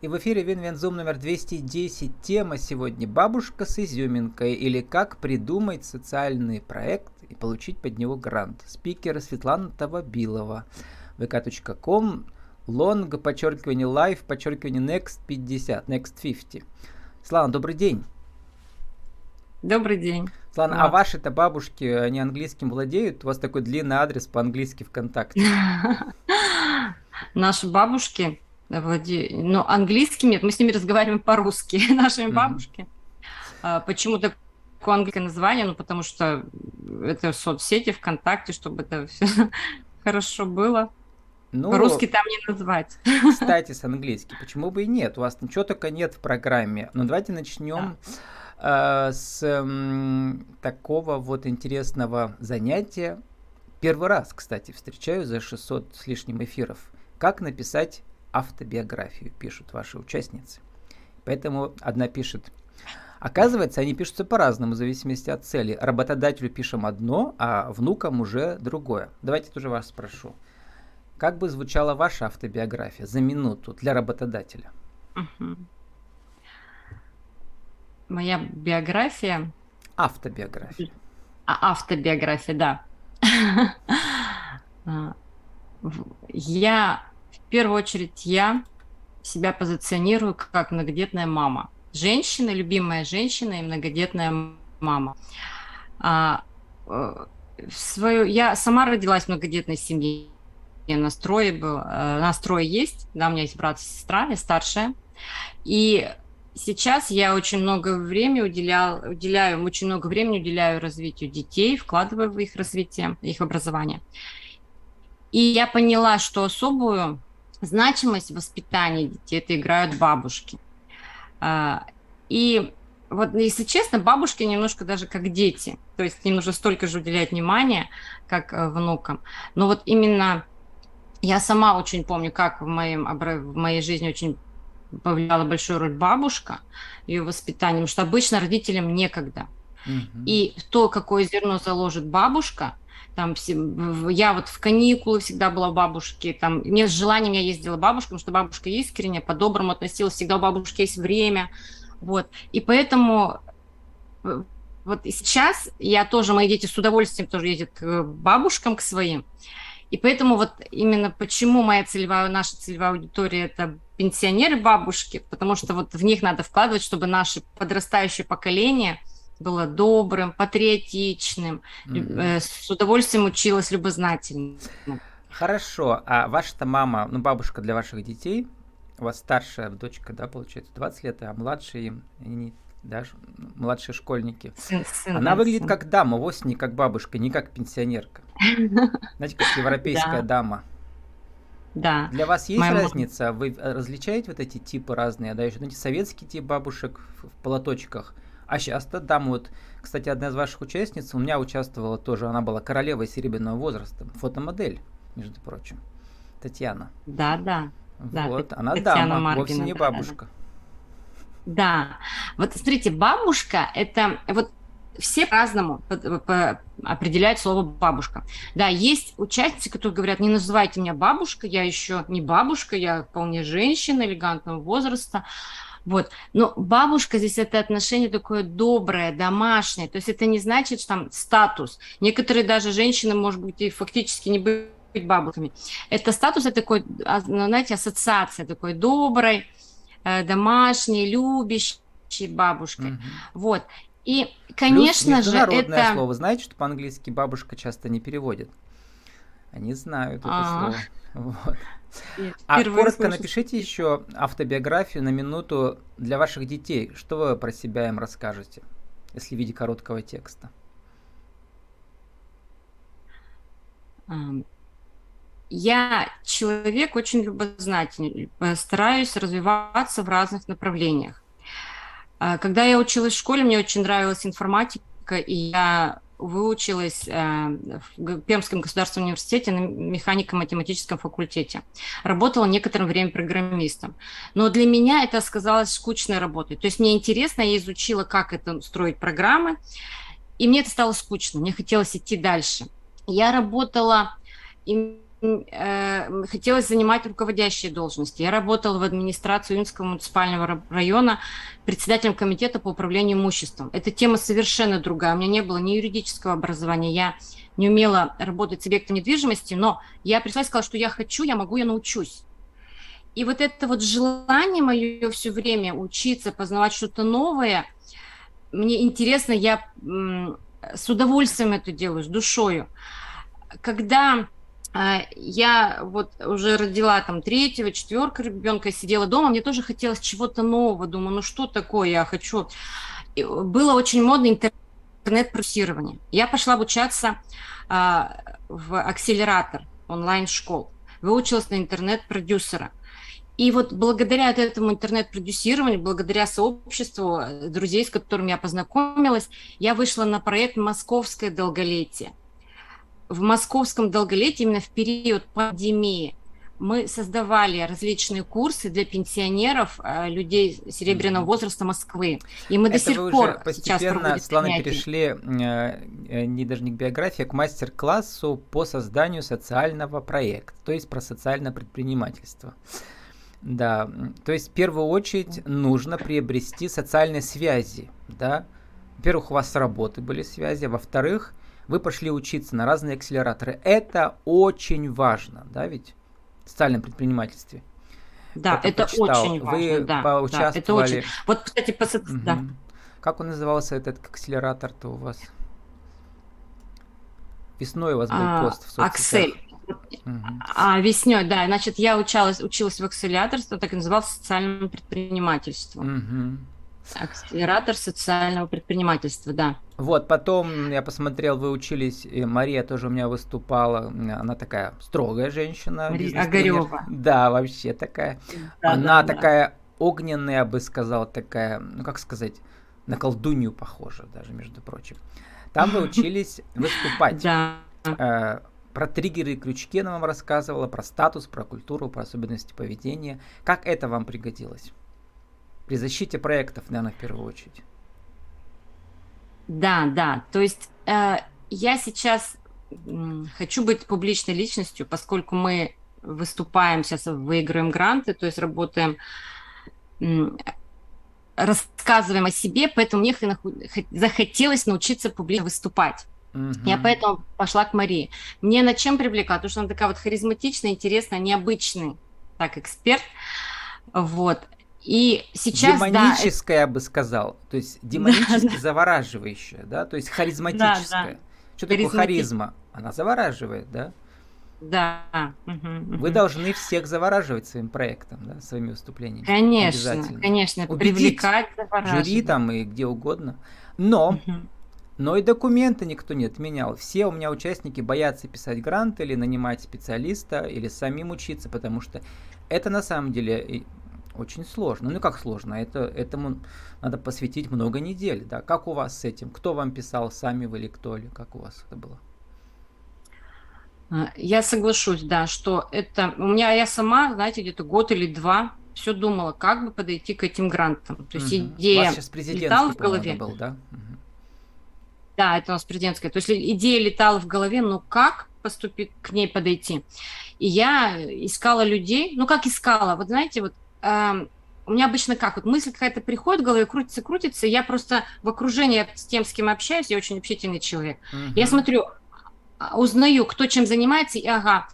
И в эфире Винвензум номер 210. Тема сегодня «Бабушка с изюминкой» или «Как придумать социальный проект и получить под него грант». Спикер Светлана Тавабилова. vk.com long, подчеркивание live, подчеркивание next 50, next 50. Слава, добрый день. Добрый день. Слана, да. а ваши-то бабушки, они английским владеют? У вас такой длинный адрес по-английски ВКонтакте. Наши бабушки владеют... Ну, английским нет, мы с ними разговариваем по-русски, нашими бабушки. А, почему такое английское название? Ну, потому что это соцсети ВКонтакте, чтобы это все хорошо было. Ну, Русский там не назвать. Кстати, с английским. Почему бы и нет? У вас ничего только нет в программе. Но давайте начнем да. э, с э, такого вот интересного занятия. Первый раз, кстати, встречаю за 600 с лишним эфиров. Как написать автобиографию, пишут ваши участницы. Поэтому одна пишет Оказывается, они пишутся по-разному, в зависимости от цели. Работодателю пишем одно, а внукам уже другое. Давайте тоже вас спрошу. Как бы звучала ваша автобиография за минуту для работодателя? Угу. Моя биография. Автобиография. А, автобиография, да. А, я, в первую очередь, я себя позиционирую как многодетная мама. Женщина, любимая женщина и многодетная мама. А, э, свою, я сама родилась в многодетной семье настрой был, э, настрой есть, да, у меня есть брат и сестра, я старшая, и сейчас я очень много времени уделял, уделяю, очень много времени уделяю развитию детей, вкладываю в их развитие, их образование. И я поняла, что особую значимость в воспитании детей это играют бабушки. А, и вот, если честно, бабушки немножко даже как дети. То есть им нужно столько же уделять внимания, как э, внукам. Но вот именно я сама очень помню, как в, моем, в моей жизни очень повлияла большую роль бабушка, ее воспитанием, что обычно родителям некогда. Угу. И то, какое зерно заложит бабушка, там я вот в каникулы всегда была у бабушки, там мне с желанием я ездила к бабушке, потому что бабушка искренне, по-доброму относилась, всегда у бабушки есть время, вот, и поэтому э, вот сейчас я тоже, мои дети с удовольствием тоже ездят к бабушкам, к своим, и поэтому вот именно почему моя целевая, наша целевая аудитория это пенсионеры, бабушки, потому что вот в них надо вкладывать, чтобы наше подрастающее поколение было добрым, патриотичным, mm-hmm. с удовольствием училась любознательно. Хорошо, а ваша-то мама, ну бабушка для ваших детей, у вас старшая дочка, да, получается, 20 лет, а младшие, они даже младшие школьники. Сын, сын, Она да, выглядит сын. как дама, вовсе не как бабушка, не как пенсионерка. Знаете, как европейская дама. Да. Для вас есть Моя разница? Вы э, различаете вот эти типы разные? Да, еще знаете, советский тип бабушек в, в полоточках. А сейчас-то дама вот, кстати, одна из ваших участниц у меня участвовала тоже, она была королевой серебряного возраста, фотомодель, между прочим, Татьяна. Да, да. Вот, да, она Татьяна дама, Маркина, вовсе не бабушка. Да, да. Да, вот смотрите, бабушка это вот все по-разному определяют слово бабушка. Да, есть участницы, которые говорят, не называйте меня бабушка, я еще не бабушка, я вполне женщина элегантного возраста. Вот. Но бабушка здесь это отношение такое доброе, домашнее. То есть это не значит, что там статус. Некоторые даже женщины, может быть, и фактически не быть бабушками. Это статус, это такой, а, знаете, ассоциация такой доброй, Э, домашней, любящей бабушкой. Угу. Вот. И, конечно Плюс же, это... слово. Знаете, что по-английски бабушка часто не переводит? Они знают это А-а-а. слово. Вот. А коротко слышу. напишите еще автобиографию на минуту для ваших детей. Что вы про себя им расскажете, если в виде короткого текста? я человек очень любознательный, стараюсь развиваться в разных направлениях. А, когда я училась в школе, мне очень нравилась информатика, и я выучилась э, в Пермском государственном университете на механико-математическом факультете. Работала некоторое время программистом. Но для меня это сказалось скучной работой. То есть мне интересно, я изучила, как это строить программы, и мне это стало скучно, мне хотелось идти дальше. Я работала э, хотелось занимать руководящие должности. Я работала в администрации Юнского муниципального района председателем комитета по управлению имуществом. Эта тема совершенно другая. У меня не было ни юридического образования, я не умела работать с объектом недвижимости, но я пришла и сказала, что я хочу, я могу, я научусь. И вот это вот желание мое все время учиться, познавать что-то новое, мне интересно, я с удовольствием это делаю, с душою. Когда я вот уже родила там третьего, четвертого ребенка, сидела дома, мне тоже хотелось чего-то нового, думаю, ну что такое я хочу. И было очень модно интернет-продюсирование. Я пошла обучаться а, в акселератор онлайн-школ, выучилась на интернет-продюсера. И вот благодаря этому интернет-продюсированию, благодаря сообществу э, друзей, с которыми я познакомилась, я вышла на проект «Московское долголетие» в московском долголетии, именно в период пандемии, мы создавали различные курсы для пенсионеров, э, людей серебряного возраста Москвы. И мы Это до сих пор постепенно, Славно, перешли э, э, не даже не к биографии, а к мастер-классу по созданию социального проекта, то есть про социальное предпринимательство. Да, то есть в первую очередь нужно приобрести социальные связи, да. Во-первых, у вас с работы были связи, а во-вторых, вы пошли учиться на разные акселераторы. Это очень важно, да, ведь в социальном предпринимательстве. Да, это, это очень важно. Вы да, поучаствовали. Да, это очень. Вот, кстати, по... угу. да. Как он назывался этот акселератор-то у вас? Весной у вас был а, пост в соцсетях. Аксель. Угу. А, весней, да. Значит, я училась, училась в акселераторстве, так и назывался социальным предпринимательством. Угу. Акселератор социального предпринимательства, да. Вот, потом я посмотрел, вы учились, и Мария тоже у меня выступала, она такая строгая женщина. Мария Огарева. Да, вообще такая. Да, она да, такая да. огненная, я бы сказал, такая, ну как сказать, на колдунью похожа даже, между прочим. Там вы учились выступать. Да. Э, про триггеры и крючки она вам рассказывала, про статус, про культуру, про особенности поведения. Как это вам пригодилось? При защите проектов, наверное, в первую очередь. Да, да. То есть э, я сейчас хочу быть публичной личностью, поскольку мы выступаем сейчас, выигрываем гранты, то есть работаем, рассказываем о себе, поэтому мне захотелось научиться публично выступать. Угу. Я поэтому пошла к Марии. Мне над чем привлекла? Потому что она такая вот харизматичная, интересная, необычный так эксперт. Вот. И сейчас, Демоническая, да, я бы сказал. То есть демонически да, завораживающая, да? То есть харизматическая. Да, да. Что такое харизма? Она завораживает, да? Да. Вы должны всех завораживать своим проектом, да, своими выступлениями. Конечно, конечно. Убедить привлекать, жюри там и где угодно. Но, угу. но и документы никто не отменял. Все у меня участники боятся писать грант или нанимать специалиста, или самим учиться, потому что это на самом деле очень сложно. Ну как сложно? Это, этому надо посвятить много недель. Да? Как у вас с этим? Кто вам писал, сами вы или кто ли? Как у вас это было? А, я соглашусь, да, что это... У меня я сама, знаете, где-то год или два все думала, как бы подойти к этим грантам. То есть угу. идея летала в голове. Был, да? Угу. Да, это у нас президентская. То есть идея летала в голове, но как поступить, к ней подойти? И я искала людей, ну как искала, вот знаете, вот у меня обычно как, вот мысль какая-то приходит в голове, крутится, крутится, я просто в окружении с тем, с кем общаюсь, я очень общительный человек. Uh-huh. Я смотрю, а, узнаю, кто чем занимается, и ага,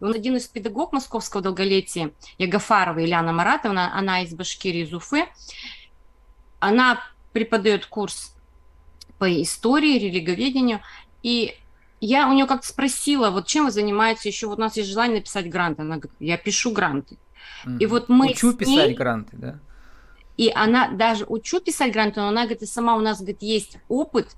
он один из педагогов московского долголетия, Ягафарова Ильяна Маратовна, она из Башкирии, из Уфы, она преподает курс по истории, религоведению, и я у нее как-то спросила, вот чем вы занимаетесь еще, вот у нас есть желание написать грант, она говорит, я пишу гранты. И вот мы Учу писать ней, гранты, да? И она даже учу писать гранты, но она говорит, и сама у нас, говорит, есть опыт,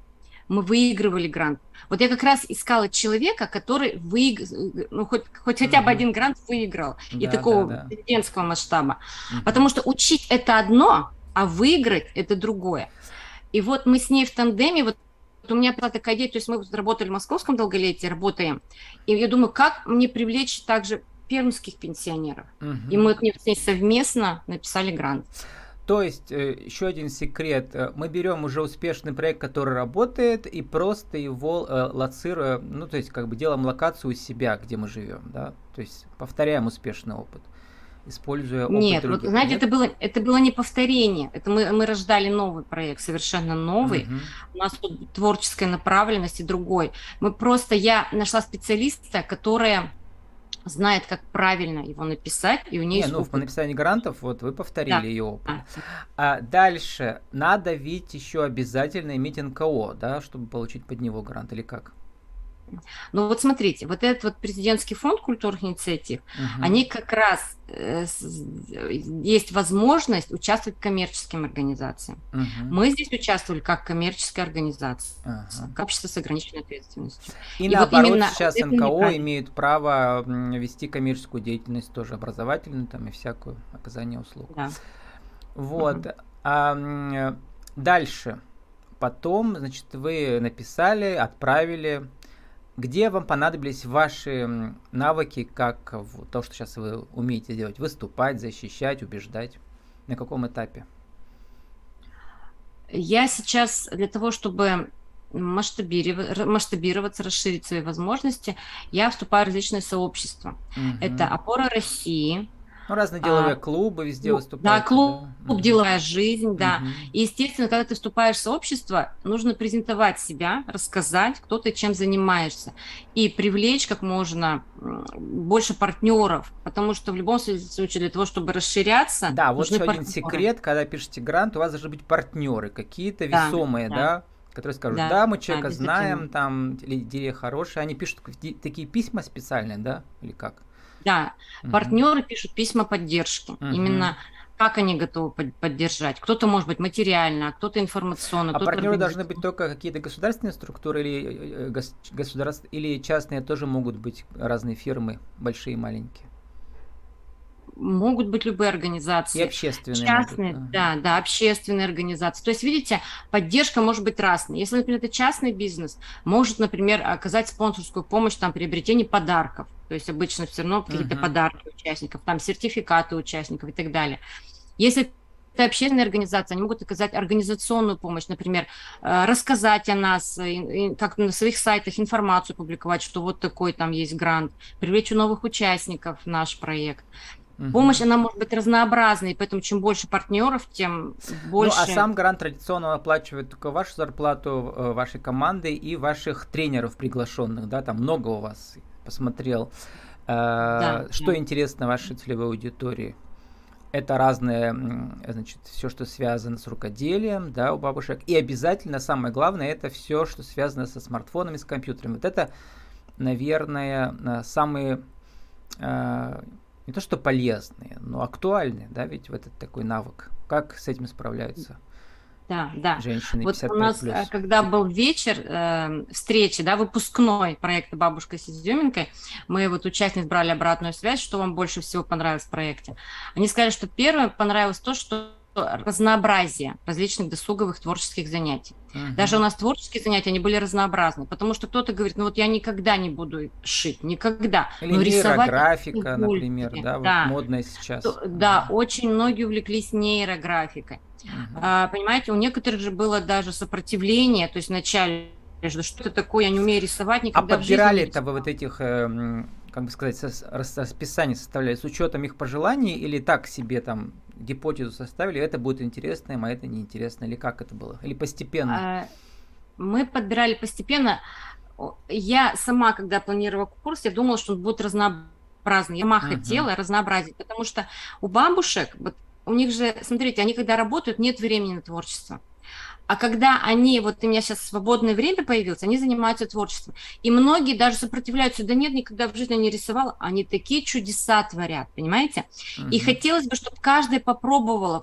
мы выигрывали грант. Вот я как раз искала человека, который выиграл, ну, хоть, хоть хотя бы один грант выиграл, да, и такого да, да. президентского масштаба. Угу. Потому что учить это одно, а выиграть это другое. И вот мы с ней в тандеме, вот у меня была такая идея, то есть мы работали в московском долголетии, работаем, и я думаю, как мне привлечь также пермских пенсионеров. Угу. И мы с ней совместно написали грант. То есть, э, еще один секрет. Э, мы берем уже успешный проект, который работает, и просто его э, лоцируем, ну, то есть, как бы делаем локацию у себя, где мы живем, да? То есть, повторяем успешный опыт используя опыт Нет, других. вот знаете, это было, это было не повторение. Это мы, мы рождали новый проект, совершенно новый. Угу. У нас тут творческая направленность и другой. Мы просто, я нашла специалиста, которая знает, как правильно его написать, и у нее Не, есть ну, опыт. по написанию грантов, вот вы повторили да. ее опыт. Да. А дальше, надо ведь еще обязательно иметь НКО, да, чтобы получить под него грант, или как? Ну вот смотрите, вот этот вот президентский фонд культурных инициатив, угу. они как раз э, есть возможность участвовать коммерческим организациям. Угу. Мы здесь участвовали как коммерческая организация, ага. как общество с ограниченной ответственностью. И, И наоборот, вот именно сейчас НКО неправильно. имеют право вести коммерческую деятельность тоже образовательную там и всякую оказание услуг. Да. Вот. Угу. А, дальше. Потом, значит, вы написали, отправили где вам понадобились ваши навыки, как то, что сейчас вы умеете делать? Выступать, защищать, убеждать? На каком этапе? Я сейчас для того, чтобы масштабироваться, расширить свои возможности, я вступаю в различные сообщества. Угу. Это «Опора России», ну, разные деловые а, клубы везде выступают. Да, клуб, да. клуб «Деловая жизнь», да. Угу. И, естественно, когда ты вступаешь в сообщество, нужно презентовать себя, рассказать, кто ты чем занимаешься, и привлечь как можно больше партнеров, потому что в любом случае для того, чтобы расширяться, Да, вот еще партнеры. один секрет, когда пишете грант, у вас должны быть партнеры, какие-то весомые, да, да которые скажут, да, да мы человека да, знаем, там, идея хорошая, они пишут такие письма специальные, да, или как? Да, угу. партнеры пишут письма поддержки. Угу. Именно как они готовы поддержать. Кто-то может быть материально, а кто-то информационно. А партнеры должны быть только какие-то государственные структуры или э, э, государств, или частные тоже могут быть разные фирмы, большие и маленькие могут быть любые организации. И общественные. Частные, могут, да. да, да, общественные организации. То есть, видите, поддержка может быть разной. Если, например, это частный бизнес, может, например, оказать спонсорскую помощь там, приобретении подарков. То есть обычно все равно какие-то uh-huh. подарки участников, там сертификаты участников и так далее. Если это общественные организации, они могут оказать организационную помощь, например, э, рассказать о нас, как на своих сайтах информацию публиковать, что вот такой там есть грант, привлечь новых участников в наш проект. Угу. Помощь, она может быть разнообразной, поэтому чем больше партнеров, тем больше... Ну, а сам грант традиционно оплачивает только вашу зарплату, э, вашей команды и ваших тренеров приглашенных, да, там много у вас, посмотрел. Э, да, что да. интересно вашей целевой аудитории? Это разные, значит, все, что связано с рукоделием, да, у бабушек. И обязательно, самое главное, это все, что связано со смартфонами, с компьютерами. Вот это, наверное, э, самые не то что полезные, но актуальные, да, ведь в этот такой навык. Как с этим справляются? Да, да. Женщины вот у нас, плюс. Э, когда был вечер э, встречи, да, выпускной проекта «Бабушка с изюминкой», мы вот участниц брали обратную связь, что вам больше всего понравилось в проекте. Они сказали, что первое понравилось то, что разнообразие различных досуговых творческих занятий. Угу. Даже у нас творческие занятия, они были разнообразны, потому что кто-то говорит, ну вот я никогда не буду шить, никогда. Или Но рисовать графика, например, да, да. Вот модная сейчас. То, да, очень многие увлеклись нейрографикой. Угу. А, понимаете, у некоторых же было даже сопротивление, то есть вначале что это такое, я не умею рисовать, никогда А подбирали это вы вот этих э, как бы сказать, расписание составляли с учетом их пожеланий или так себе там гипотезу составили, это будет интересно им, а это неинтересно, или как это было? Или постепенно? А, мы подбирали постепенно. Я сама, когда планировала курс, я думала, что он будет разнообразный. Я сама uh-huh. хотела разнообразить, потому что у бабушек, вот у них же, смотрите, они когда работают, нет времени на творчество. А когда они, вот у меня сейчас свободное время появилось, они занимаются творчеством. И многие даже сопротивляются, да нет, никогда в жизни не рисовала. Они такие чудеса творят, понимаете? Угу. И хотелось бы, чтобы каждая попробовала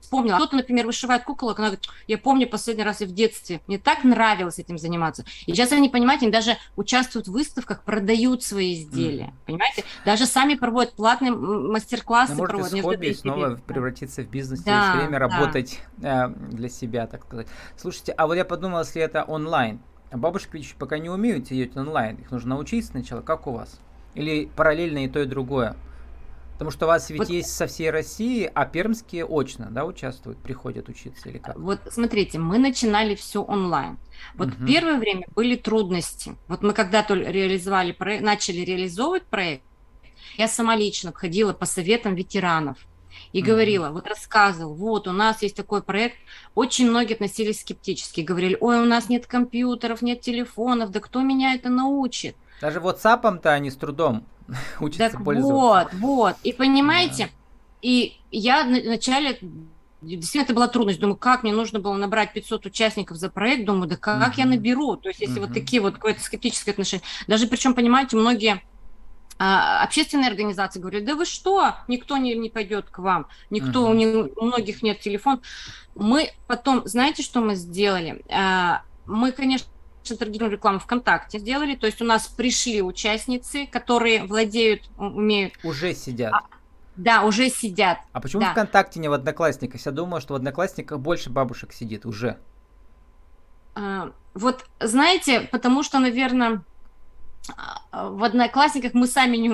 вспомнила. Кто-то, например, вышивает куколок, она говорит, я помню последний раз и в детстве, мне так нравилось этим заниматься. И сейчас они, понимаете, они даже участвуют в выставках, продают свои изделия, mm. понимаете? Даже сами проводят платные мастер-классы. Ну, может, из хобби снова превратиться в бизнес, да, есть время да. работать э, для себя, так сказать. Слушайте, а вот я подумал, если это онлайн, а бабушки ведь пока не умеют сидеть онлайн, их нужно научиться сначала, как у вас? Или параллельно и то, и другое? Потому что у вас ведь вот, есть со всей России, а пермские очно, да, участвуют, приходят учиться или как? Вот смотрите, мы начинали все онлайн. Вот угу. первое время были трудности. Вот мы когда то реализовали проект, начали реализовывать проект, я сама лично ходила по советам ветеранов и mm-hmm. говорила, вот рассказывал, вот у нас есть такой проект. Очень многие относились скептически, говорили, ой, у нас нет компьютеров, нет телефонов, да кто меня это научит? Даже WhatsApp-то они с трудом учатся так пользоваться. Вот, вот. И понимаете, да. и я вначале действительно это была трудность. Думаю, как мне нужно было набрать 500 участников за проект. Думаю, да как uh-huh. я наберу? То есть, если uh-huh. вот такие вот какое-то скептическое отношение. Даже причем, понимаете, многие а, общественные организации говорят, да вы что, никто не, не пойдет к вам, никто, uh-huh. у, не, у многих нет телефон. Мы потом, знаете, что мы сделали? А, мы, конечно, таргетированную рекламу ВКонтакте сделали, то есть у нас пришли участницы, которые владеют, умеют... Уже сидят. А, да, уже сидят. А почему да. ВКонтакте не в Одноклассниках? Я думаю, что в Одноклассниках больше бабушек сидит уже. А, вот, знаете, потому что, наверное, в Одноклассниках мы сами не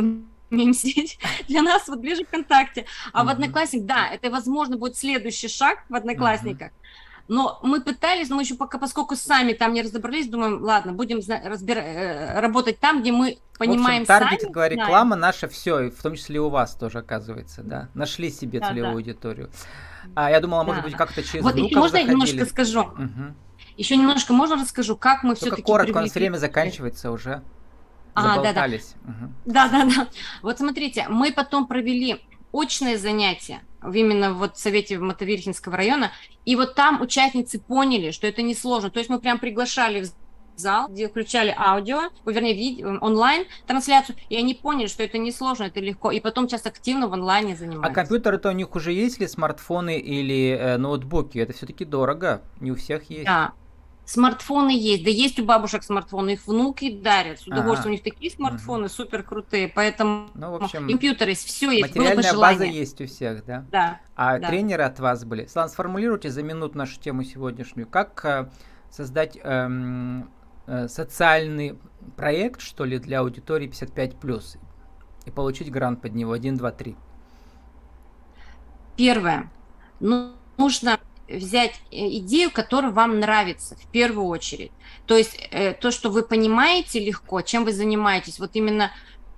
умеем сидеть. Для нас вот ближе ВКонтакте. А mm-hmm. в Одноклассниках, да, это, возможно, будет следующий шаг в Одноклассниках. Mm-hmm. Но мы пытались, но мы еще пока, поскольку сами там не разобрались, думаем, ладно, будем разбира- э, работать там, где мы понимаем в общем, таргетинговая сами. реклама наша все, в том числе и у вас тоже оказывается, да? Нашли себе да, целевую да. аудиторию. А я думала, может да, быть, как-то через Вот, можно заходили. я немножко скажу? Угу. Еще немножко можно расскажу, как мы все-таки коротко, привлекли... у нас время заканчивается уже. А, да, да. Угу. Да, да, да. Вот смотрите, мы потом провели очное занятие именно вот в Совете Мотовирхинского района, и вот там участницы поняли, что это несложно. То есть мы прям приглашали в зал, где включали аудио, вернее, видео, онлайн трансляцию, и они поняли, что это несложно, это легко, и потом сейчас активно в онлайне а занимаются. А компьютеры-то у них уже есть ли смартфоны или э, ноутбуки? Это все-таки дорого, не у всех есть. Да, Смартфоны есть, да есть у бабушек смартфоны, их внуки дарят, с удовольствием, у них такие смартфоны угу. супер крутые, поэтому ну, в общем, компьютеры есть, все есть. Материальная база есть у всех, да? Да. А да. тренеры от вас были. Слан, сформулируйте за минуту нашу тему сегодняшнюю. Как э, создать эм, э, социальный проект, что ли, для аудитории 55+, и получить грант под него 1, 2, 3? Первое. Ну, нужно взять э, идею, которая вам нравится в первую очередь. То есть э, то, что вы понимаете легко, чем вы занимаетесь, вот именно,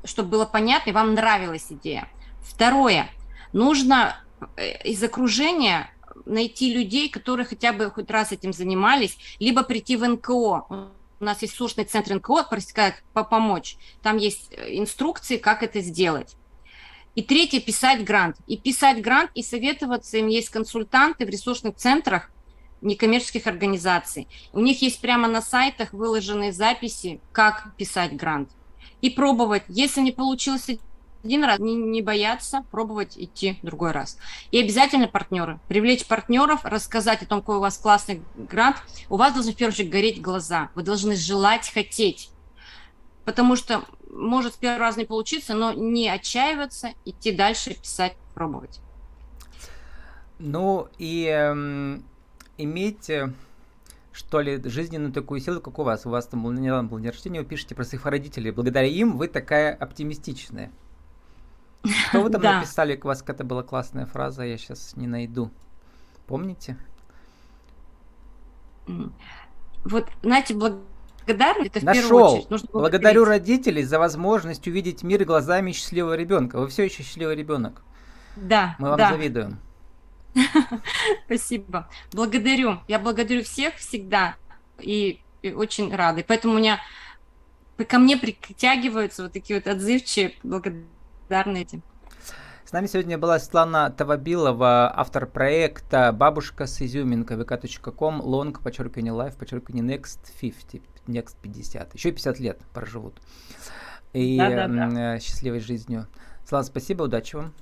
чтобы было понятно, и вам нравилась идея. Второе, нужно э, из окружения найти людей, которые хотя бы хоть раз этим занимались, либо прийти в НКО. У нас есть слушный центр НКО, как помочь. Там есть инструкции, как это сделать. И третье – писать грант. И писать грант, и советоваться им есть консультанты в ресурсных центрах некоммерческих организаций. У них есть прямо на сайтах выложенные записи, как писать грант. И пробовать. Если не получилось один раз, не, не бояться, пробовать идти другой раз. И обязательно партнеры. Привлечь партнеров, рассказать о том, какой у вас классный грант. У вас должны в первую очередь гореть глаза. Вы должны желать, хотеть. Потому что может с первого раза не получиться, но не отчаиваться, идти дальше, писать, пробовать. Ну и эм, иметь э, что ли, жизненную такую силу, как у вас. У вас там был, недавно был день рождения, вы пишете про своих родителей. Благодаря им вы такая оптимистичная. Что вы там написали, у вас какая-то была классная фраза, я сейчас не найду. Помните? Вот, знаете, благодаря благодарность это в Нашел. первую очередь. Нужно Благодарю родителей за возможность увидеть мир глазами счастливого ребенка. Вы все еще счастливый ребенок. Да. Мы вам да. завидуем. Спасибо. Благодарю. Я благодарю всех всегда и, и очень рада. И поэтому у меня ко мне притягиваются вот такие вот отзывчивые, благодарные этим. С нами сегодня была Светлана Тавабилова, автор проекта «Бабушка с изюминкой» vk.com, long, подчеркивание life, подчеркивание next 50, next 50. Еще 50 лет проживут. И да, да, да. счастливой жизнью. Светлана, спасибо, удачи вам.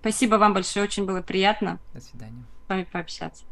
Спасибо вам большое, очень было приятно. До свидания. С вами пообщаться.